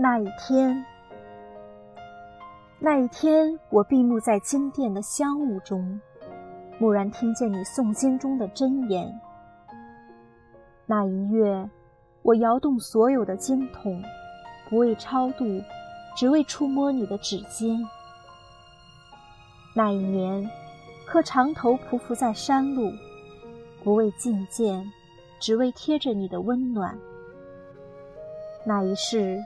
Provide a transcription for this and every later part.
那一天，那一天，我闭目在经殿的香雾中，蓦然听见你诵经中的真言。那一月，我摇动所有的经筒，不为超度，只为触摸你的指尖。那一年，磕长头匍匐在山路，不为觐见，只为贴着你的温暖。那一世，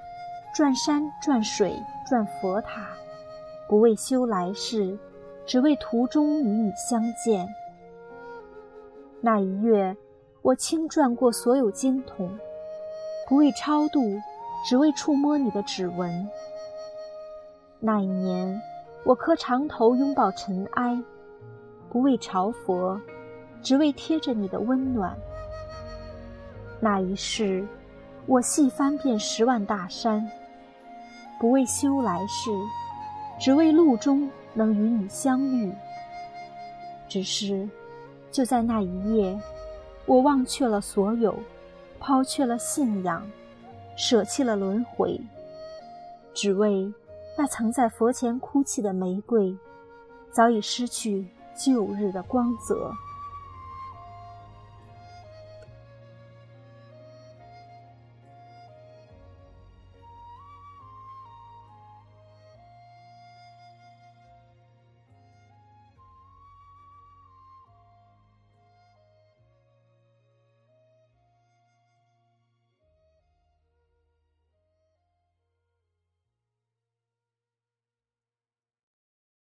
转山转水转佛塔，不为修来世，只为途中与你相见。那一月，我轻转过所有经筒，不为超度，只为触摸你的指纹。那一年，我磕长头拥抱尘埃，不为朝佛，只为贴着你的温暖。那一世。我细翻遍十万大山，不为修来世，只为路中能与你相遇。只是，就在那一夜，我忘却了所有，抛却了信仰，舍弃了轮回，只为那曾在佛前哭泣的玫瑰，早已失去旧日的光泽。